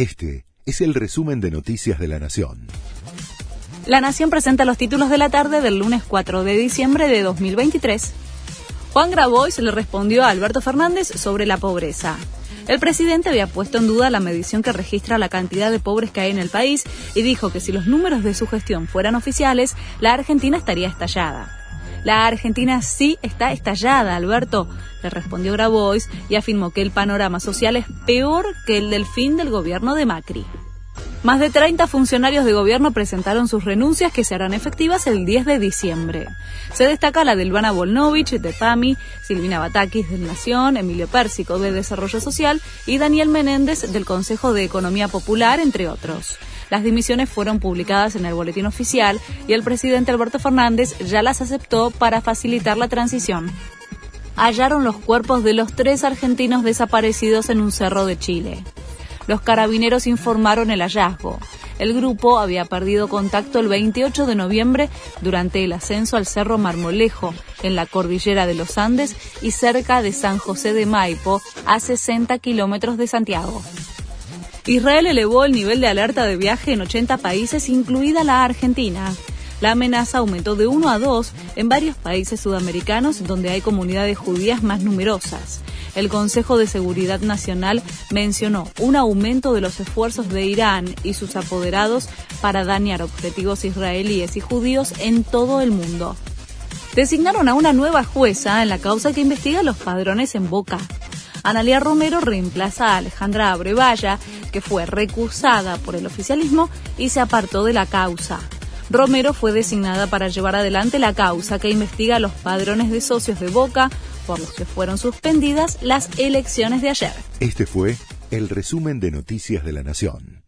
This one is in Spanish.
Este es el resumen de Noticias de la Nación. La Nación presenta los títulos de la tarde del lunes 4 de diciembre de 2023. Juan Grabois le respondió a Alberto Fernández sobre la pobreza. El presidente había puesto en duda la medición que registra la cantidad de pobres que hay en el país y dijo que si los números de su gestión fueran oficiales, la Argentina estaría estallada. La Argentina sí está estallada, Alberto, le respondió Grabois y afirmó que el panorama social es peor que el del fin del gobierno de Macri. Más de 30 funcionarios de gobierno presentaron sus renuncias que se harán efectivas el 10 de diciembre. Se destaca la de Ilvana Volnovich de PAMI, Silvina Batakis de Nación, Emilio Pérsico de Desarrollo Social y Daniel Menéndez del Consejo de Economía Popular, entre otros. Las dimisiones fueron publicadas en el boletín oficial y el presidente Alberto Fernández ya las aceptó para facilitar la transición. Hallaron los cuerpos de los tres argentinos desaparecidos en un cerro de Chile. Los carabineros informaron el hallazgo. El grupo había perdido contacto el 28 de noviembre durante el ascenso al Cerro Marmolejo, en la cordillera de los Andes y cerca de San José de Maipo, a 60 kilómetros de Santiago. Israel elevó el nivel de alerta de viaje en 80 países, incluida la Argentina. La amenaza aumentó de 1 a 2 en varios países sudamericanos donde hay comunidades judías más numerosas. El Consejo de Seguridad Nacional mencionó un aumento de los esfuerzos de Irán y sus apoderados para dañar objetivos israelíes y judíos en todo el mundo. Designaron a una nueva jueza en la causa que investiga los padrones en Boca. Analia Romero reemplaza a Alejandra Abrevaya, que fue recusada por el oficialismo y se apartó de la causa. Romero fue designada para llevar adelante la causa que investiga los padrones de socios de Boca, por los que fueron suspendidas las elecciones de ayer. Este fue el resumen de Noticias de la Nación.